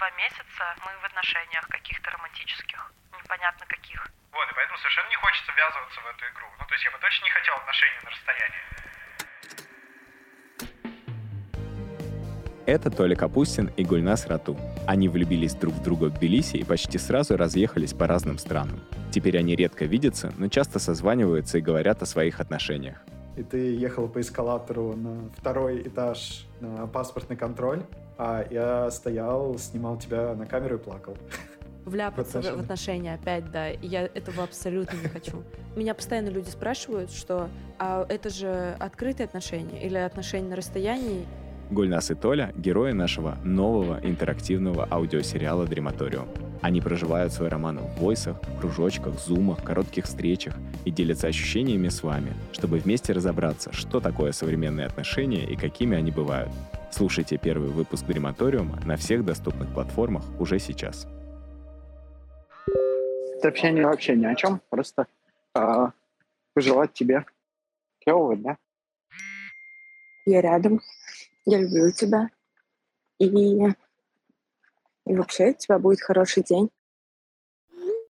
два месяца мы в отношениях каких-то романтических. Непонятно каких. Вот, и поэтому совершенно не хочется ввязываться в эту игру. Ну, то есть я бы точно не хотел отношений на расстоянии. Это Толя Капустин и Гульнас Рату. Они влюбились друг в друга в Тбилиси и почти сразу разъехались по разным странам. Теперь они редко видятся, но часто созваниваются и говорят о своих отношениях. И ты ехал по эскалатору на второй этаж на паспортный контроль, а я стоял, снимал тебя на камеру и плакал. Вляпаться в, в отношения опять, да. И я этого абсолютно не хочу. Меня постоянно люди спрашивают, что а это же открытые отношения или отношения на расстоянии. Гульнас и Толя — герои нашего нового интерактивного аудиосериала «Дрематориум». Они проживают свой роман в войсах, кружочках, зумах, коротких встречах и делятся ощущениями с вами, чтобы вместе разобраться, что такое современные отношения и какими они бывают. Слушайте первый выпуск «Дрематориума» на всех доступных платформах уже сейчас. Это общение вообще ни о чем, просто э, пожелать тебе клевого да? Я рядом, я люблю тебя. И, и вообще у тебя будет хороший день.